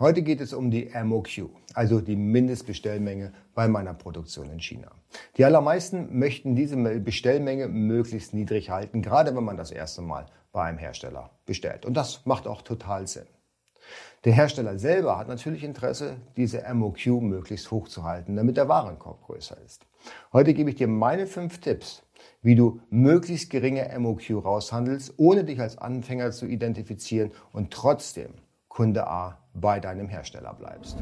Heute geht es um die MOQ, also die Mindestbestellmenge bei meiner Produktion in China. Die allermeisten möchten diese Bestellmenge möglichst niedrig halten, gerade wenn man das erste Mal bei einem Hersteller bestellt. Und das macht auch total Sinn. Der Hersteller selber hat natürlich Interesse, diese MOQ möglichst hoch zu halten, damit der Warenkorb größer ist. Heute gebe ich dir meine fünf Tipps, wie du möglichst geringe MOQ raushandelst, ohne dich als Anfänger zu identifizieren und trotzdem Kunde A bei deinem Hersteller bleibst.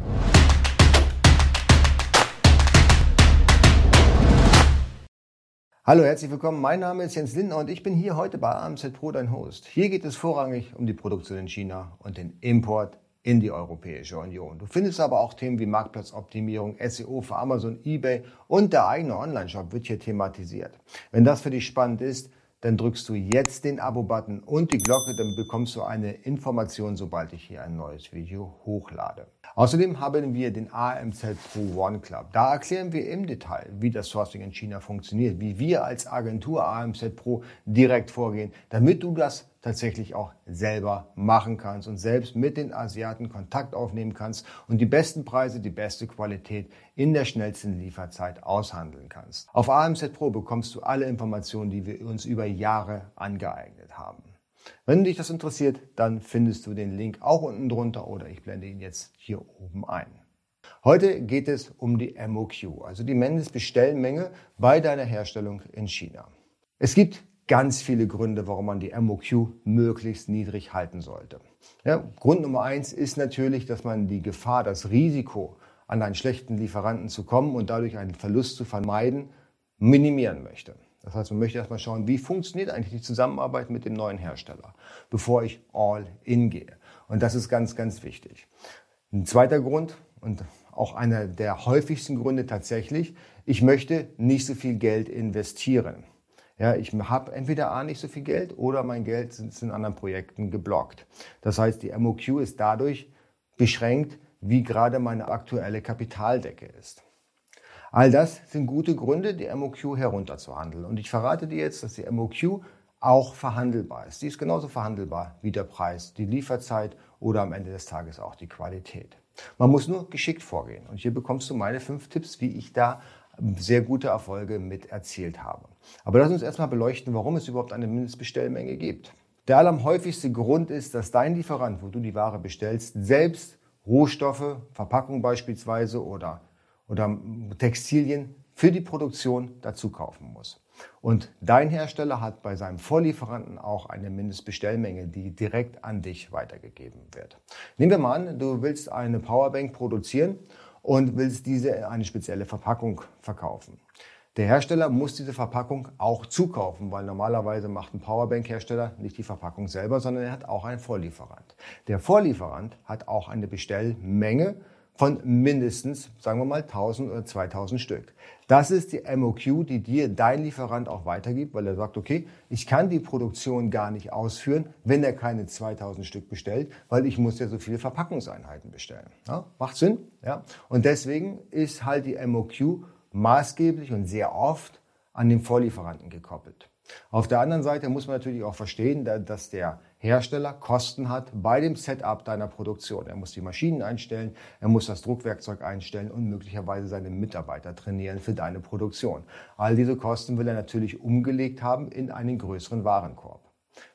Hallo, herzlich willkommen. Mein Name ist Jens Lindner und ich bin hier heute bei AMZ Pro, dein Host. Hier geht es vorrangig um die Produktion in China und den Import in die Europäische Union. Du findest aber auch Themen wie Marktplatzoptimierung, SEO für Amazon, eBay und der eigene Online-Shop wird hier thematisiert. Wenn das für dich spannend ist, dann drückst du jetzt den Abo-Button und die Glocke, dann bekommst du eine Information, sobald ich hier ein neues Video hochlade. Außerdem haben wir den AMZ Pro One Club. Da erklären wir im Detail, wie das Sourcing in China funktioniert, wie wir als Agentur AMZ Pro direkt vorgehen, damit du das tatsächlich auch selber machen kannst und selbst mit den Asiaten Kontakt aufnehmen kannst und die besten Preise, die beste Qualität in der schnellsten Lieferzeit aushandeln kannst. Auf AMZ Pro bekommst du alle Informationen, die wir uns über Jahre angeeignet haben. Wenn dich das interessiert, dann findest du den Link auch unten drunter oder ich blende ihn jetzt hier oben ein. Heute geht es um die MOQ, also die Mindestbestellmenge bei deiner Herstellung in China. Es gibt ganz viele Gründe, warum man die MOQ möglichst niedrig halten sollte. Ja, Grund Nummer eins ist natürlich, dass man die Gefahr, das Risiko, an einen schlechten Lieferanten zu kommen und dadurch einen Verlust zu vermeiden, minimieren möchte. Das heißt, man möchte erstmal schauen, wie funktioniert eigentlich die Zusammenarbeit mit dem neuen Hersteller, bevor ich all in gehe. Und das ist ganz, ganz wichtig. Ein zweiter Grund und auch einer der häufigsten Gründe tatsächlich, ich möchte nicht so viel Geld investieren. Ja, ich habe entweder A nicht so viel Geld oder mein Geld ist in anderen Projekten geblockt. Das heißt, die MOQ ist dadurch beschränkt, wie gerade meine aktuelle Kapitaldecke ist. All das sind gute Gründe, die MOQ herunterzuhandeln. Und ich verrate dir jetzt, dass die MOQ auch verhandelbar ist. Die ist genauso verhandelbar wie der Preis, die Lieferzeit oder am Ende des Tages auch die Qualität. Man muss nur geschickt vorgehen. Und hier bekommst du meine fünf Tipps, wie ich da sehr gute Erfolge mit erzielt habe. Aber lass uns erstmal beleuchten, warum es überhaupt eine Mindestbestellmenge gibt. Der allerhäufigste Grund ist, dass dein Lieferant, wo du die Ware bestellst, selbst Rohstoffe, Verpackung beispielsweise oder, oder Textilien für die Produktion dazu kaufen muss. Und dein Hersteller hat bei seinem Vorlieferanten auch eine Mindestbestellmenge, die direkt an dich weitergegeben wird. Nehmen wir mal an, du willst eine Powerbank produzieren und willst diese in eine spezielle Verpackung verkaufen. Der Hersteller muss diese Verpackung auch zukaufen, weil normalerweise macht ein Powerbank-Hersteller nicht die Verpackung selber, sondern er hat auch einen Vorlieferant. Der Vorlieferant hat auch eine Bestellmenge von mindestens, sagen wir mal, 1000 oder 2000 Stück. Das ist die MOQ, die dir dein Lieferant auch weitergibt, weil er sagt, okay, ich kann die Produktion gar nicht ausführen, wenn er keine 2000 Stück bestellt, weil ich muss ja so viele Verpackungseinheiten bestellen. Ja, macht Sinn? Ja. Und deswegen ist halt die MOQ maßgeblich und sehr oft an den Vorlieferanten gekoppelt. Auf der anderen Seite muss man natürlich auch verstehen, dass der Hersteller Kosten hat bei dem Setup deiner Produktion. Er muss die Maschinen einstellen, er muss das Druckwerkzeug einstellen und möglicherweise seine Mitarbeiter trainieren für deine Produktion. All diese Kosten will er natürlich umgelegt haben in einen größeren Warenkorb.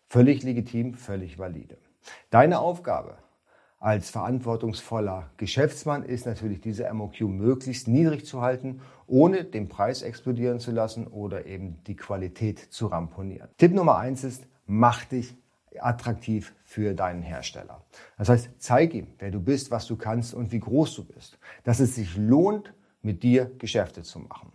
Völlig legitim, völlig valide. Deine Aufgabe als verantwortungsvoller Geschäftsmann ist natürlich diese MOQ möglichst niedrig zu halten, ohne den Preis explodieren zu lassen oder eben die Qualität zu ramponieren. Tipp Nummer eins ist, mach dich attraktiv für deinen Hersteller. Das heißt, zeig ihm, wer du bist, was du kannst und wie groß du bist. Dass es sich lohnt, mit dir Geschäfte zu machen.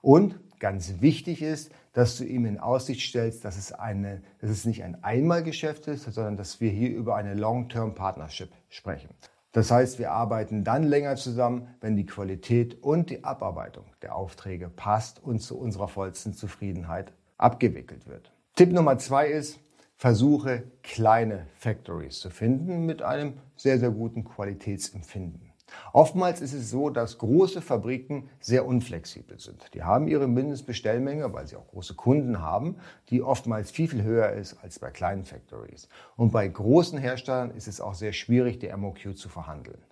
Und ganz wichtig ist, dass du ihm in Aussicht stellst, dass es, eine, dass es nicht ein Einmalgeschäft ist, sondern dass wir hier über eine Long-Term Partnership sprechen. Das heißt, wir arbeiten dann länger zusammen, wenn die Qualität und die Abarbeitung der Aufträge passt und zu unserer vollsten Zufriedenheit abgewickelt wird. Tipp Nummer zwei ist, versuche kleine Factories zu finden mit einem sehr, sehr guten Qualitätsempfinden. Oftmals ist es so, dass große Fabriken sehr unflexibel sind. Die haben ihre Mindestbestellmenge, weil sie auch große Kunden haben, die oftmals viel, viel höher ist als bei kleinen Factories. Und bei großen Herstellern ist es auch sehr schwierig, die MOQ zu verhandeln.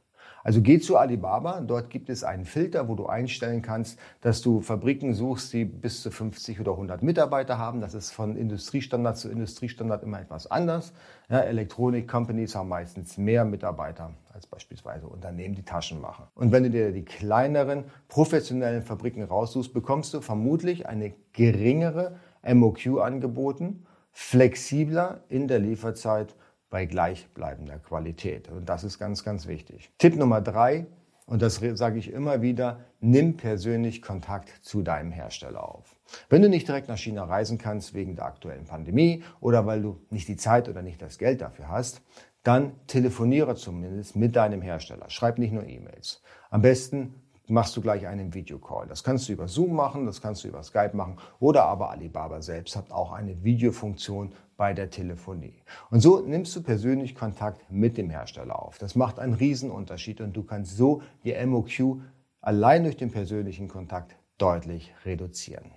Also geh zu Alibaba, dort gibt es einen Filter, wo du einstellen kannst, dass du Fabriken suchst, die bis zu 50 oder 100 Mitarbeiter haben. Das ist von Industriestandard zu Industriestandard immer etwas anders. Ja, Elektronik-Companies haben meistens mehr Mitarbeiter als beispielsweise Unternehmen, die Taschen machen. Und wenn du dir die kleineren, professionellen Fabriken raussuchst, bekommst du vermutlich eine geringere MOQ angeboten, flexibler in der Lieferzeit bei gleichbleibender Qualität. Und das ist ganz, ganz wichtig. Tipp Nummer drei, und das sage ich immer wieder, nimm persönlich Kontakt zu deinem Hersteller auf. Wenn du nicht direkt nach China reisen kannst wegen der aktuellen Pandemie oder weil du nicht die Zeit oder nicht das Geld dafür hast, dann telefoniere zumindest mit deinem Hersteller. Schreib nicht nur E-Mails. Am besten machst du gleich einen Videocall. Das kannst du über Zoom machen, das kannst du über Skype machen oder aber Alibaba selbst hat auch eine Videofunktion bei der Telefonie. Und so nimmst du persönlich Kontakt mit dem Hersteller auf. Das macht einen Riesenunterschied und du kannst so die MOQ allein durch den persönlichen Kontakt deutlich reduzieren.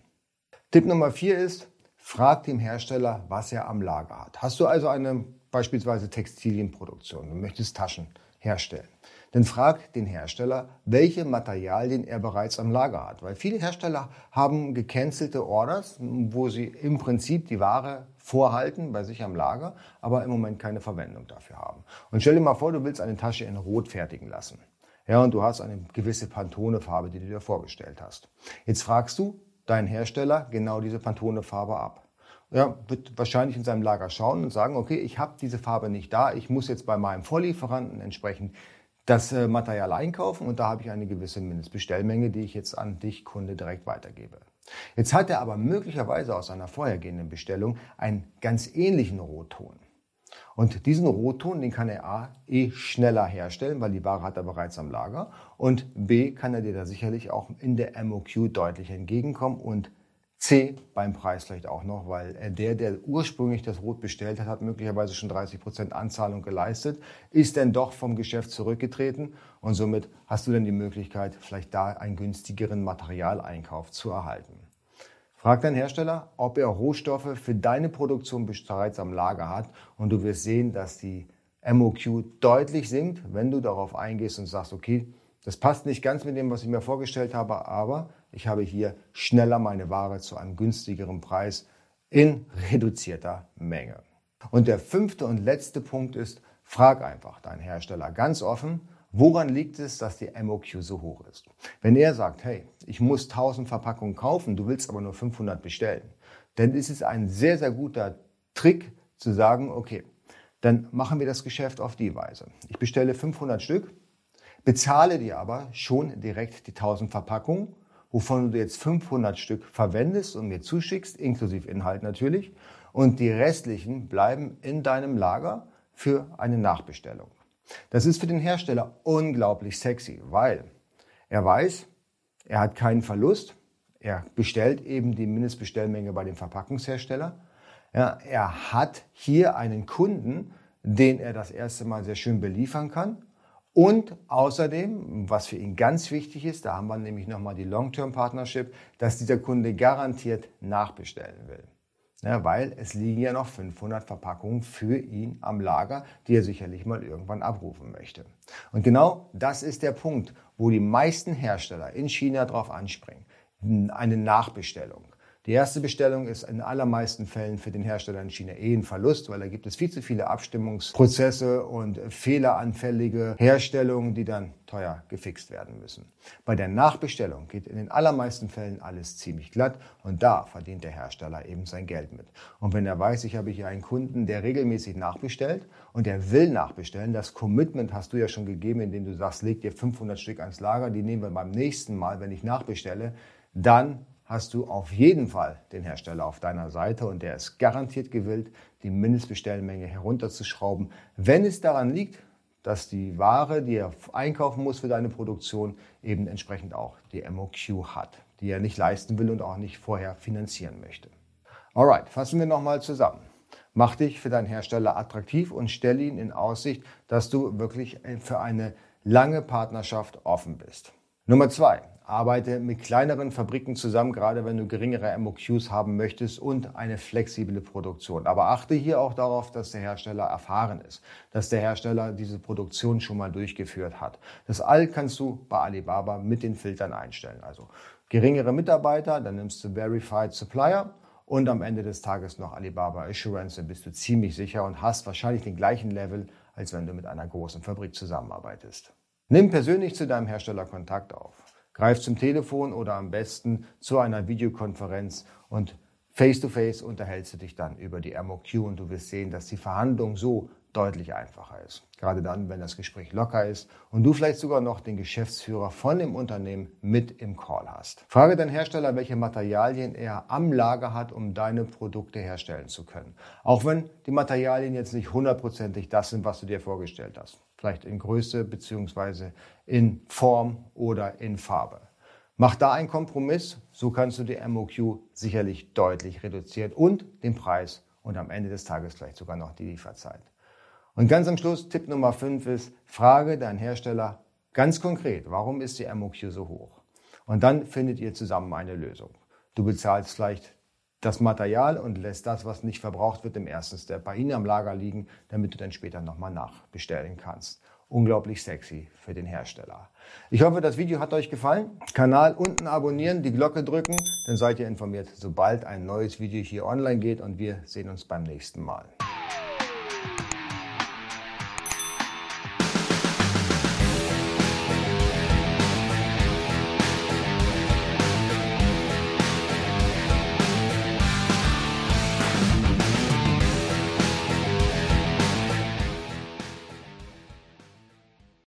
Tipp Nummer vier ist, frag dem Hersteller, was er am Lager hat. Hast du also eine beispielsweise Textilienproduktion, du möchtest Taschen herstellen dann frag den Hersteller, welche Materialien er bereits am Lager hat. Weil viele Hersteller haben gecancelte Orders, wo sie im Prinzip die Ware vorhalten bei sich am Lager, aber im Moment keine Verwendung dafür haben. Und stell dir mal vor, du willst eine Tasche in Rot fertigen lassen. Ja, und du hast eine gewisse Pantone-Farbe, die du dir vorgestellt hast. Jetzt fragst du deinen Hersteller genau diese Pantone-Farbe ab ja, wird wahrscheinlich in seinem Lager schauen und sagen, okay, ich habe diese Farbe nicht da, ich muss jetzt bei meinem Vorlieferanten entsprechend das äh, Material einkaufen und da habe ich eine gewisse Mindestbestellmenge, die ich jetzt an dich, Kunde, direkt weitergebe. Jetzt hat er aber möglicherweise aus einer vorhergehenden Bestellung einen ganz ähnlichen Rotton. Und diesen Rotton, den kann er A, eh schneller herstellen, weil die Ware hat er bereits am Lager. Und B, kann er dir da sicherlich auch in der MOQ deutlich entgegenkommen und C beim Preis vielleicht auch noch, weil der, der ursprünglich das Rot bestellt hat, hat möglicherweise schon 30 Prozent Anzahlung geleistet, ist dann doch vom Geschäft zurückgetreten und somit hast du dann die Möglichkeit, vielleicht da einen günstigeren Materialeinkauf zu erhalten. Frag deinen Hersteller, ob er Rohstoffe für deine Produktion bereits am Lager hat und du wirst sehen, dass die MOQ deutlich sinkt, wenn du darauf eingehst und sagst, okay, das passt nicht ganz mit dem, was ich mir vorgestellt habe, aber ich habe hier schneller meine Ware zu einem günstigeren Preis in reduzierter Menge. Und der fünfte und letzte Punkt ist, frag einfach deinen Hersteller ganz offen, woran liegt es, dass die MOQ so hoch ist. Wenn er sagt, hey, ich muss 1000 Verpackungen kaufen, du willst aber nur 500 bestellen, dann ist es ein sehr, sehr guter Trick zu sagen, okay, dann machen wir das Geschäft auf die Weise. Ich bestelle 500 Stück, bezahle dir aber schon direkt die 1000 Verpackungen wovon du jetzt 500 Stück verwendest und mir zuschickst, inklusive Inhalt natürlich. Und die restlichen bleiben in deinem Lager für eine Nachbestellung. Das ist für den Hersteller unglaublich sexy, weil er weiß, er hat keinen Verlust. Er bestellt eben die Mindestbestellmenge bei dem Verpackungshersteller. Ja, er hat hier einen Kunden, den er das erste Mal sehr schön beliefern kann. Und außerdem, was für ihn ganz wichtig ist, da haben wir nämlich nochmal die Long-Term Partnership, dass dieser Kunde garantiert nachbestellen will. Ja, weil es liegen ja noch 500 Verpackungen für ihn am Lager, die er sicherlich mal irgendwann abrufen möchte. Und genau das ist der Punkt, wo die meisten Hersteller in China drauf anspringen. Eine Nachbestellung. Die erste Bestellung ist in allermeisten Fällen für den Hersteller in China eh ein Verlust, weil da gibt es viel zu viele Abstimmungsprozesse und fehleranfällige Herstellungen, die dann teuer gefixt werden müssen. Bei der Nachbestellung geht in den allermeisten Fällen alles ziemlich glatt und da verdient der Hersteller eben sein Geld mit. Und wenn er weiß, ich habe hier einen Kunden, der regelmäßig nachbestellt und der will nachbestellen, das Commitment hast du ja schon gegeben, indem du sagst, leg dir 500 Stück ans Lager, die nehmen wir beim nächsten Mal, wenn ich nachbestelle, dann hast du auf jeden Fall den Hersteller auf deiner Seite und der ist garantiert gewillt, die Mindestbestellmenge herunterzuschrauben, wenn es daran liegt, dass die Ware, die er einkaufen muss für deine Produktion, eben entsprechend auch die MOQ hat, die er nicht leisten will und auch nicht vorher finanzieren möchte. Alright, fassen wir nochmal zusammen. Mach dich für deinen Hersteller attraktiv und stell ihn in Aussicht, dass du wirklich für eine lange Partnerschaft offen bist. Nummer zwei, arbeite mit kleineren Fabriken zusammen, gerade wenn du geringere MOQs haben möchtest und eine flexible Produktion. Aber achte hier auch darauf, dass der Hersteller erfahren ist, dass der Hersteller diese Produktion schon mal durchgeführt hat. Das all kannst du bei Alibaba mit den Filtern einstellen. Also geringere Mitarbeiter, dann nimmst du Verified Supplier und am Ende des Tages noch Alibaba Assurance, dann bist du ziemlich sicher und hast wahrscheinlich den gleichen Level, als wenn du mit einer großen Fabrik zusammenarbeitest. Nimm persönlich zu deinem Hersteller Kontakt auf. Greif zum Telefon oder am besten zu einer Videokonferenz und face-to-face -face unterhältst du dich dann über die MOQ und du wirst sehen, dass die Verhandlung so deutlich einfacher ist. Gerade dann, wenn das Gespräch locker ist und du vielleicht sogar noch den Geschäftsführer von dem Unternehmen mit im Call hast. Frage deinen Hersteller, welche Materialien er am Lager hat, um deine Produkte herstellen zu können. Auch wenn die Materialien jetzt nicht hundertprozentig das sind, was du dir vorgestellt hast. Vielleicht in Größe beziehungsweise in Form oder in Farbe. Mach da einen Kompromiss, so kannst du die MOQ sicherlich deutlich reduzieren und den Preis und am Ende des Tages vielleicht sogar noch die Lieferzeit. Und ganz am Schluss, Tipp Nummer 5 ist, frage deinen Hersteller ganz konkret, warum ist die MOQ so hoch? Und dann findet ihr zusammen eine Lösung. Du bezahlst vielleicht das Material und lässt das, was nicht verbraucht wird, im ersten Step bei Ihnen am Lager liegen, damit du dann später nochmal nachbestellen kannst. Unglaublich sexy für den Hersteller. Ich hoffe, das Video hat euch gefallen. Kanal unten abonnieren, die Glocke drücken, dann seid ihr informiert, sobald ein neues Video hier online geht und wir sehen uns beim nächsten Mal.